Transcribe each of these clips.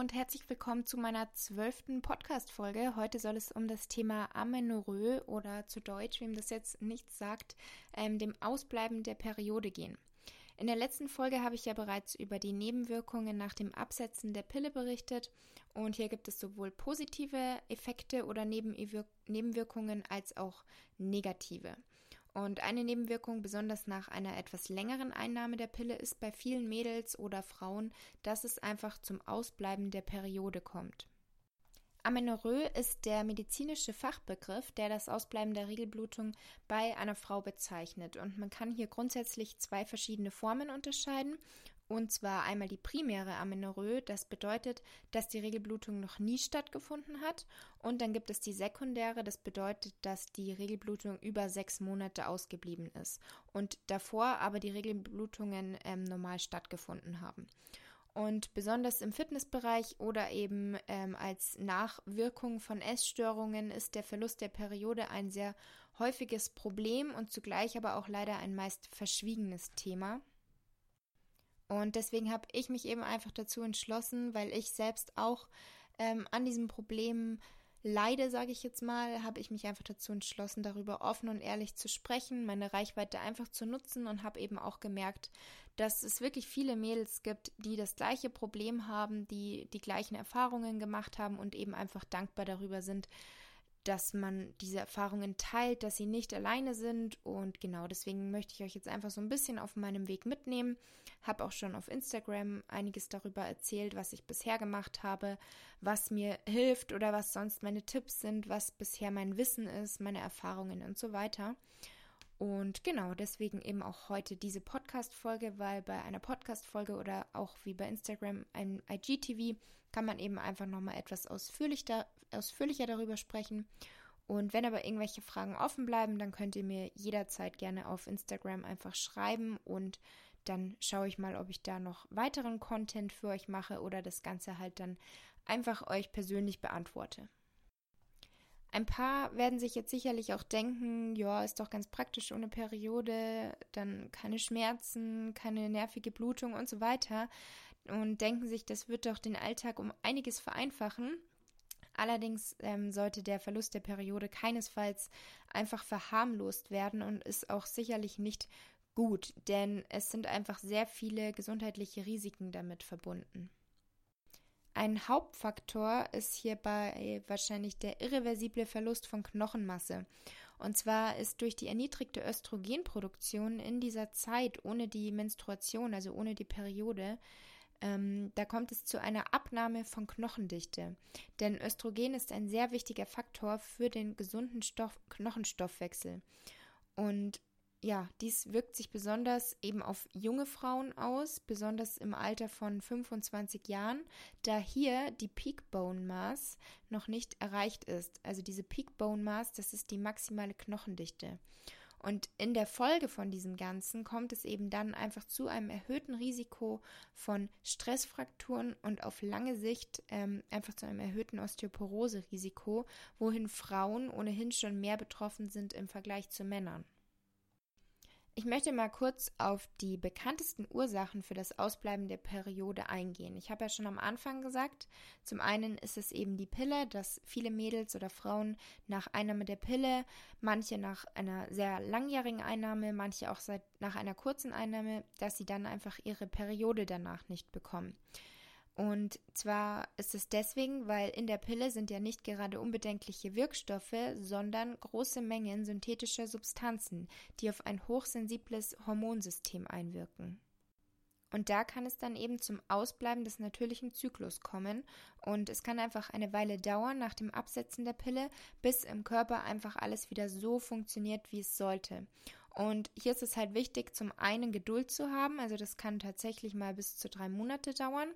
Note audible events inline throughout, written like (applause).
Und herzlich willkommen zu meiner zwölften Podcast-Folge. Heute soll es um das Thema Amenorrhoe oder zu Deutsch, wem das jetzt nichts sagt, ähm, dem Ausbleiben der Periode gehen. In der letzten Folge habe ich ja bereits über die Nebenwirkungen nach dem Absetzen der Pille berichtet und hier gibt es sowohl positive Effekte oder Nebenwirkungen als auch negative. Und eine Nebenwirkung, besonders nach einer etwas längeren Einnahme der Pille, ist bei vielen Mädels oder Frauen, dass es einfach zum Ausbleiben der Periode kommt. Amenorrhoe ist der medizinische Fachbegriff, der das Ausbleiben der Regelblutung bei einer Frau bezeichnet. Und man kann hier grundsätzlich zwei verschiedene Formen unterscheiden. Und zwar einmal die primäre Amenorrhoe, das bedeutet, dass die Regelblutung noch nie stattgefunden hat. Und dann gibt es die sekundäre, das bedeutet, dass die Regelblutung über sechs Monate ausgeblieben ist. Und davor aber die Regelblutungen ähm, normal stattgefunden haben. Und besonders im Fitnessbereich oder eben ähm, als Nachwirkung von Essstörungen ist der Verlust der Periode ein sehr häufiges Problem und zugleich aber auch leider ein meist verschwiegenes Thema. Und deswegen habe ich mich eben einfach dazu entschlossen, weil ich selbst auch ähm, an diesem Problem leide, sage ich jetzt mal, habe ich mich einfach dazu entschlossen, darüber offen und ehrlich zu sprechen, meine Reichweite einfach zu nutzen und habe eben auch gemerkt, dass es wirklich viele Mädels gibt, die das gleiche Problem haben, die die gleichen Erfahrungen gemacht haben und eben einfach dankbar darüber sind, dass man diese Erfahrungen teilt, dass sie nicht alleine sind. Und genau deswegen möchte ich euch jetzt einfach so ein bisschen auf meinem Weg mitnehmen. Habe auch schon auf Instagram einiges darüber erzählt, was ich bisher gemacht habe, was mir hilft oder was sonst meine Tipps sind, was bisher mein Wissen ist, meine Erfahrungen und so weiter. Und genau, deswegen eben auch heute diese Podcast-Folge, weil bei einer Podcast-Folge oder auch wie bei Instagram ein IGTV kann man eben einfach nochmal etwas ausführlicher, ausführlicher darüber sprechen. Und wenn aber irgendwelche Fragen offen bleiben, dann könnt ihr mir jederzeit gerne auf Instagram einfach schreiben und dann schaue ich mal, ob ich da noch weiteren Content für euch mache oder das Ganze halt dann einfach euch persönlich beantworte. Ein paar werden sich jetzt sicherlich auch denken, ja, ist doch ganz praktisch ohne Periode, dann keine Schmerzen, keine nervige Blutung und so weiter und denken sich, das wird doch den Alltag um einiges vereinfachen. Allerdings ähm, sollte der Verlust der Periode keinesfalls einfach verharmlost werden und ist auch sicherlich nicht gut, denn es sind einfach sehr viele gesundheitliche Risiken damit verbunden. Ein Hauptfaktor ist hierbei wahrscheinlich der irreversible Verlust von Knochenmasse. Und zwar ist durch die erniedrigte Östrogenproduktion in dieser Zeit ohne die Menstruation, also ohne die Periode, ähm, da kommt es zu einer Abnahme von Knochendichte. Denn Östrogen ist ein sehr wichtiger Faktor für den gesunden Stoff Knochenstoffwechsel. Und ja, dies wirkt sich besonders eben auf junge Frauen aus, besonders im Alter von 25 Jahren, da hier die Peak Bone Mass noch nicht erreicht ist. Also diese Peak Bone Mass, das ist die maximale Knochendichte. Und in der Folge von diesem Ganzen kommt es eben dann einfach zu einem erhöhten Risiko von Stressfrakturen und auf lange Sicht ähm, einfach zu einem erhöhten Osteoporose-Risiko, wohin Frauen ohnehin schon mehr betroffen sind im Vergleich zu Männern. Ich möchte mal kurz auf die bekanntesten Ursachen für das Ausbleiben der Periode eingehen. Ich habe ja schon am Anfang gesagt, zum einen ist es eben die Pille, dass viele Mädels oder Frauen nach Einnahme der Pille, manche nach einer sehr langjährigen Einnahme, manche auch seit, nach einer kurzen Einnahme, dass sie dann einfach ihre Periode danach nicht bekommen. Und zwar ist es deswegen, weil in der Pille sind ja nicht gerade unbedenkliche Wirkstoffe, sondern große Mengen synthetischer Substanzen, die auf ein hochsensibles Hormonsystem einwirken. Und da kann es dann eben zum Ausbleiben des natürlichen Zyklus kommen. Und es kann einfach eine Weile dauern nach dem Absetzen der Pille, bis im Körper einfach alles wieder so funktioniert, wie es sollte. Und hier ist es halt wichtig, zum einen Geduld zu haben. Also das kann tatsächlich mal bis zu drei Monate dauern.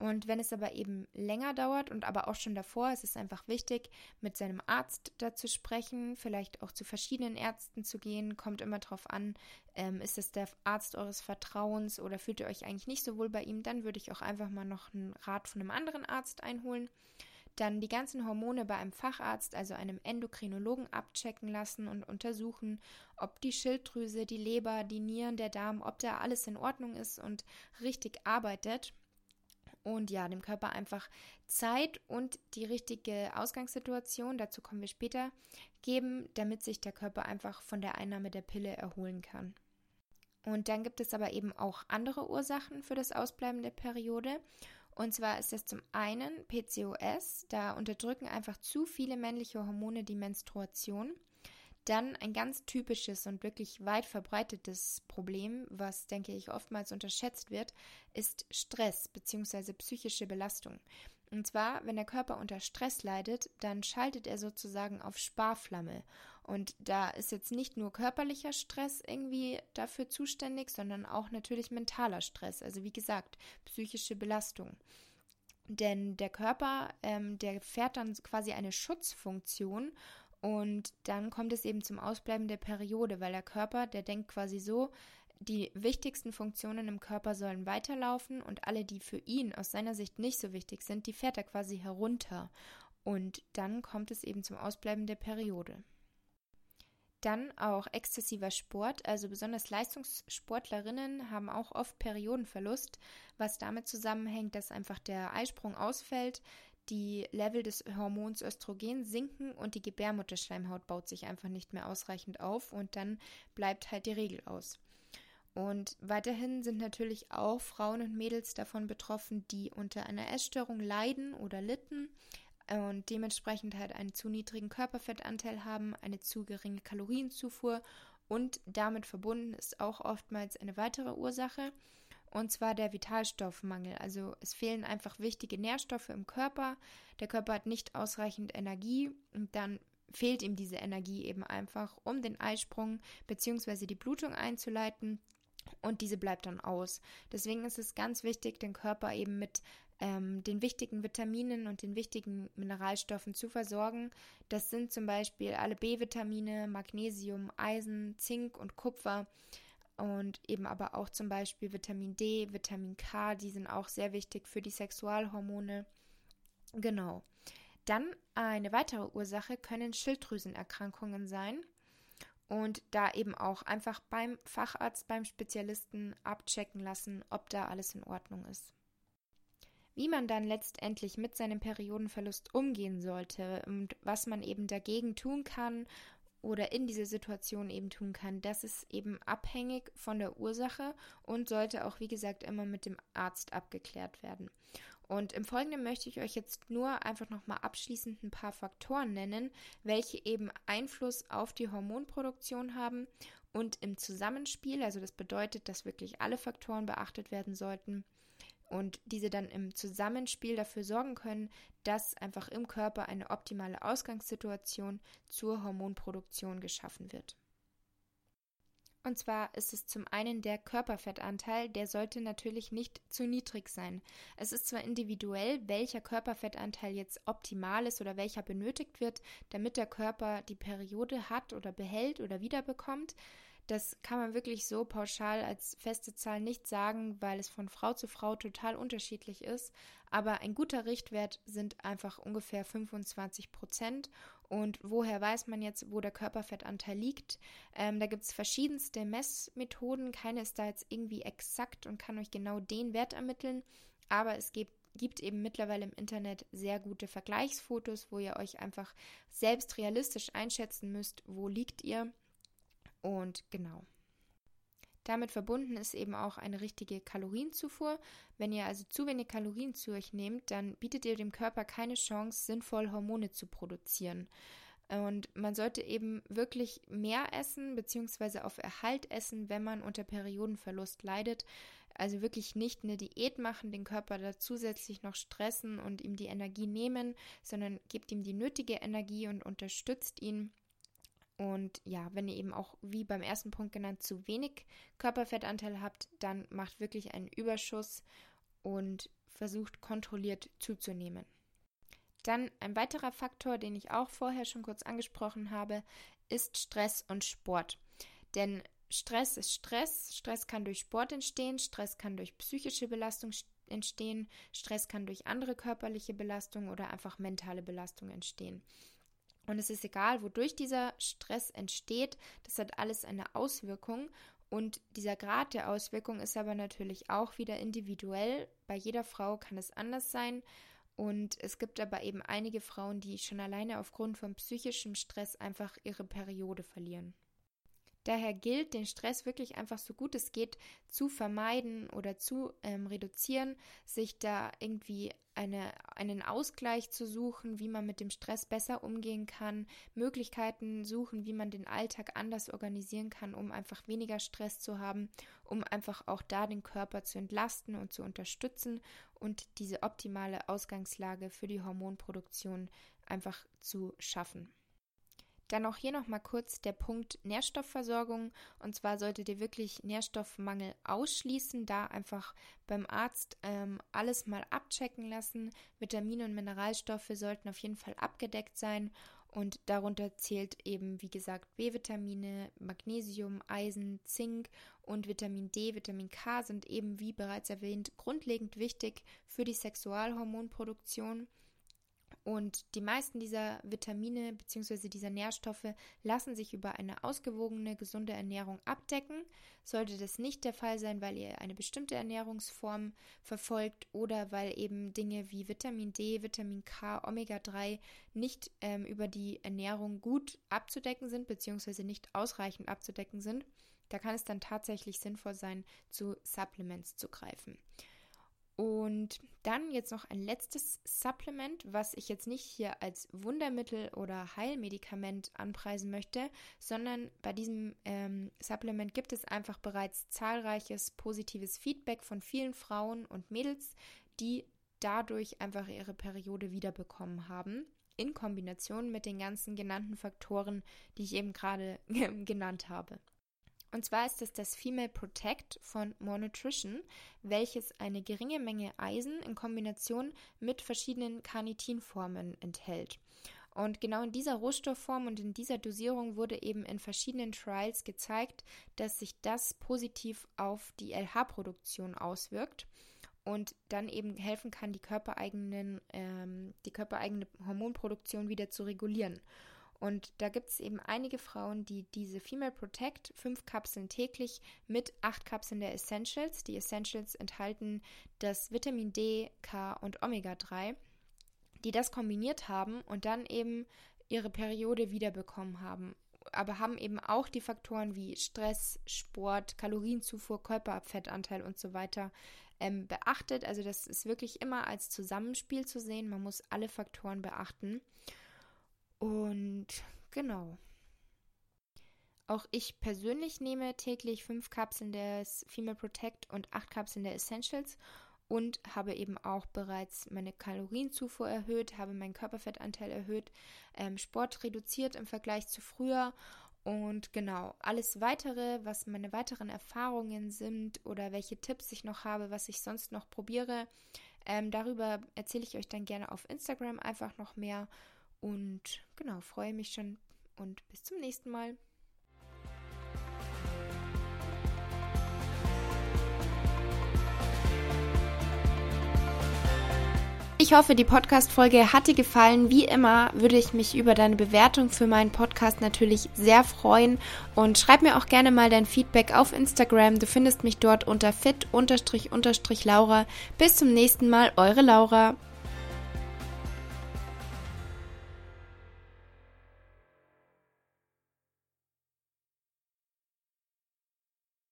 Und wenn es aber eben länger dauert und aber auch schon davor, ist es einfach wichtig, mit seinem Arzt dazu sprechen, vielleicht auch zu verschiedenen Ärzten zu gehen. Kommt immer darauf an, ähm, ist es der Arzt eures Vertrauens oder fühlt ihr euch eigentlich nicht so wohl bei ihm, dann würde ich auch einfach mal noch einen Rat von einem anderen Arzt einholen. Dann die ganzen Hormone bei einem Facharzt, also einem Endokrinologen, abchecken lassen und untersuchen, ob die Schilddrüse, die Leber, die Nieren, der Darm, ob da alles in Ordnung ist und richtig arbeitet und ja, dem Körper einfach Zeit und die richtige Ausgangssituation, dazu kommen wir später, geben, damit sich der Körper einfach von der Einnahme der Pille erholen kann. Und dann gibt es aber eben auch andere Ursachen für das Ausbleiben der Periode. Und zwar ist es zum einen PCOS, da unterdrücken einfach zu viele männliche Hormone die Menstruation. Dann ein ganz typisches und wirklich weit verbreitetes Problem, was, denke ich, oftmals unterschätzt wird, ist Stress bzw. psychische Belastung. Und zwar, wenn der Körper unter Stress leidet, dann schaltet er sozusagen auf Sparflamme. Und da ist jetzt nicht nur körperlicher Stress irgendwie dafür zuständig, sondern auch natürlich mentaler Stress. Also wie gesagt, psychische Belastung. Denn der Körper, ähm, der fährt dann quasi eine Schutzfunktion und dann kommt es eben zum Ausbleiben der Periode, weil der Körper, der denkt quasi so, die wichtigsten Funktionen im Körper sollen weiterlaufen und alle, die für ihn aus seiner Sicht nicht so wichtig sind, die fährt er quasi herunter. Und dann kommt es eben zum Ausbleiben der Periode. Dann auch exzessiver Sport, also besonders Leistungssportlerinnen haben auch oft Periodenverlust, was damit zusammenhängt, dass einfach der Eisprung ausfällt, die Level des Hormons Östrogen sinken und die Gebärmutterschleimhaut baut sich einfach nicht mehr ausreichend auf und dann bleibt halt die Regel aus. Und weiterhin sind natürlich auch Frauen und Mädels davon betroffen, die unter einer Essstörung leiden oder litten und dementsprechend halt einen zu niedrigen Körperfettanteil haben, eine zu geringe Kalorienzufuhr und damit verbunden ist auch oftmals eine weitere Ursache, und zwar der Vitalstoffmangel. Also es fehlen einfach wichtige Nährstoffe im Körper, der Körper hat nicht ausreichend Energie und dann fehlt ihm diese Energie eben einfach, um den Eisprung bzw. die Blutung einzuleiten und diese bleibt dann aus. Deswegen ist es ganz wichtig, den Körper eben mit ähm, den wichtigen Vitaminen und den wichtigen Mineralstoffen zu versorgen. Das sind zum Beispiel alle B-Vitamine, Magnesium, Eisen, Zink und Kupfer und eben aber auch zum Beispiel Vitamin D, Vitamin K, die sind auch sehr wichtig für die Sexualhormone. Genau. Dann eine weitere Ursache können Schilddrüsenerkrankungen sein und da eben auch einfach beim Facharzt, beim Spezialisten abchecken lassen, ob da alles in Ordnung ist. Wie man dann letztendlich mit seinem Periodenverlust umgehen sollte und was man eben dagegen tun kann oder in dieser Situation eben tun kann, das ist eben abhängig von der Ursache und sollte auch, wie gesagt, immer mit dem Arzt abgeklärt werden. Und im Folgenden möchte ich euch jetzt nur einfach nochmal abschließend ein paar Faktoren nennen, welche eben Einfluss auf die Hormonproduktion haben und im Zusammenspiel, also das bedeutet, dass wirklich alle Faktoren beachtet werden sollten, und diese dann im Zusammenspiel dafür sorgen können, dass einfach im Körper eine optimale Ausgangssituation zur Hormonproduktion geschaffen wird. Und zwar ist es zum einen der Körperfettanteil, der sollte natürlich nicht zu niedrig sein. Es ist zwar individuell, welcher Körperfettanteil jetzt optimal ist oder welcher benötigt wird, damit der Körper die Periode hat oder behält oder wiederbekommt, das kann man wirklich so pauschal als feste Zahl nicht sagen, weil es von Frau zu Frau total unterschiedlich ist. Aber ein guter Richtwert sind einfach ungefähr 25 Prozent. Und woher weiß man jetzt, wo der Körperfettanteil liegt? Ähm, da gibt es verschiedenste Messmethoden. Keine ist da jetzt irgendwie exakt und kann euch genau den Wert ermitteln. Aber es gibt gibt eben mittlerweile im Internet sehr gute Vergleichsfotos, wo ihr euch einfach selbst realistisch einschätzen müsst, wo liegt ihr. Und genau. Damit verbunden ist eben auch eine richtige Kalorienzufuhr. Wenn ihr also zu wenig Kalorien zu euch nehmt, dann bietet ihr dem Körper keine Chance, sinnvoll Hormone zu produzieren. Und man sollte eben wirklich mehr essen, beziehungsweise auf Erhalt essen, wenn man unter Periodenverlust leidet. Also wirklich nicht eine Diät machen, den Körper da zusätzlich noch stressen und ihm die Energie nehmen, sondern gebt ihm die nötige Energie und unterstützt ihn und ja, wenn ihr eben auch, wie beim ersten Punkt genannt, zu wenig Körperfettanteil habt, dann macht wirklich einen Überschuss und versucht kontrolliert zuzunehmen. Dann ein weiterer Faktor, den ich auch vorher schon kurz angesprochen habe, ist Stress und Sport. Denn Stress ist Stress. Stress kann durch Sport entstehen, Stress kann durch psychische Belastung entstehen, Stress kann durch andere körperliche Belastung oder einfach mentale Belastung entstehen. Und es ist egal, wodurch dieser Stress entsteht, das hat alles eine Auswirkung. Und dieser Grad der Auswirkung ist aber natürlich auch wieder individuell. Bei jeder Frau kann es anders sein. Und es gibt aber eben einige Frauen, die schon alleine aufgrund von psychischem Stress einfach ihre Periode verlieren. Daher gilt, den Stress wirklich einfach so gut es geht zu vermeiden oder zu ähm, reduzieren, sich da irgendwie eine, einen Ausgleich zu suchen, wie man mit dem Stress besser umgehen kann, Möglichkeiten suchen, wie man den Alltag anders organisieren kann, um einfach weniger Stress zu haben, um einfach auch da den Körper zu entlasten und zu unterstützen und diese optimale Ausgangslage für die Hormonproduktion einfach zu schaffen. Dann auch hier nochmal kurz der Punkt Nährstoffversorgung. Und zwar solltet ihr wirklich Nährstoffmangel ausschließen, da einfach beim Arzt ähm, alles mal abchecken lassen. Vitamine und Mineralstoffe sollten auf jeden Fall abgedeckt sein. Und darunter zählt eben, wie gesagt, B-Vitamine, Magnesium, Eisen, Zink und Vitamin D, Vitamin K sind eben, wie bereits erwähnt, grundlegend wichtig für die Sexualhormonproduktion. Und die meisten dieser Vitamine bzw. dieser Nährstoffe lassen sich über eine ausgewogene, gesunde Ernährung abdecken. Sollte das nicht der Fall sein, weil ihr eine bestimmte Ernährungsform verfolgt oder weil eben Dinge wie Vitamin D, Vitamin K, Omega-3 nicht ähm, über die Ernährung gut abzudecken sind bzw. nicht ausreichend abzudecken sind, da kann es dann tatsächlich sinnvoll sein, zu Supplements zu greifen. Und dann jetzt noch ein letztes Supplement, was ich jetzt nicht hier als Wundermittel oder Heilmedikament anpreisen möchte, sondern bei diesem ähm, Supplement gibt es einfach bereits zahlreiches positives Feedback von vielen Frauen und Mädels, die dadurch einfach ihre Periode wiederbekommen haben, in Kombination mit den ganzen genannten Faktoren, die ich eben gerade (laughs) genannt habe. Und zwar ist es das Female Protect von More Nutrition, welches eine geringe Menge Eisen in Kombination mit verschiedenen Carnitinformen enthält. Und genau in dieser Rohstoffform und in dieser Dosierung wurde eben in verschiedenen Trials gezeigt, dass sich das positiv auf die LH-Produktion auswirkt und dann eben helfen kann, die körpereigenen, ähm, die körpereigene Hormonproduktion wieder zu regulieren. Und da gibt es eben einige Frauen, die diese Female Protect, fünf Kapseln täglich mit acht Kapseln der Essentials. Die Essentials enthalten das Vitamin D, K und Omega-3, die das kombiniert haben und dann eben ihre Periode wiederbekommen haben. Aber haben eben auch die Faktoren wie Stress, Sport, Kalorienzufuhr, Körperfettanteil und so weiter ähm, beachtet. Also das ist wirklich immer als Zusammenspiel zu sehen. Man muss alle Faktoren beachten. Und genau. Auch ich persönlich nehme täglich fünf Kapseln des Female Protect und acht Kapseln der Essentials und habe eben auch bereits meine Kalorienzufuhr erhöht, habe meinen Körperfettanteil erhöht, ähm, Sport reduziert im Vergleich zu früher und genau, alles weitere, was meine weiteren Erfahrungen sind oder welche Tipps ich noch habe, was ich sonst noch probiere, ähm, darüber erzähle ich euch dann gerne auf Instagram einfach noch mehr. Und genau, freue mich schon und bis zum nächsten Mal. Ich hoffe, die Podcast-Folge hat dir gefallen. Wie immer würde ich mich über deine Bewertung für meinen Podcast natürlich sehr freuen. Und schreib mir auch gerne mal dein Feedback auf Instagram. Du findest mich dort unter fit-laura. Bis zum nächsten Mal, eure Laura.